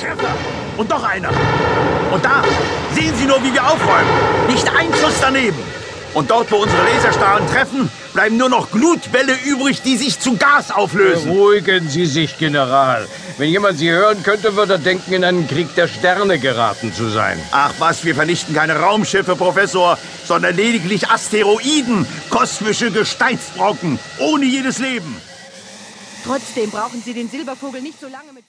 Treffer. Und noch einer. Und da sehen Sie nur, wie wir aufräumen. Nicht ein Schuss daneben. Und dort, wo unsere Laserstrahlen treffen, bleiben nur noch Glutbälle übrig, die sich zu Gas auflösen. Beruhigen Sie sich, General. Wenn jemand Sie hören könnte, würde er denken, in einen Krieg der Sterne geraten zu sein. Ach was, wir vernichten keine Raumschiffe, Professor, sondern lediglich Asteroiden, kosmische Gesteinsbrocken, ohne jedes Leben. Trotzdem brauchen Sie den Silbervogel nicht so lange mit...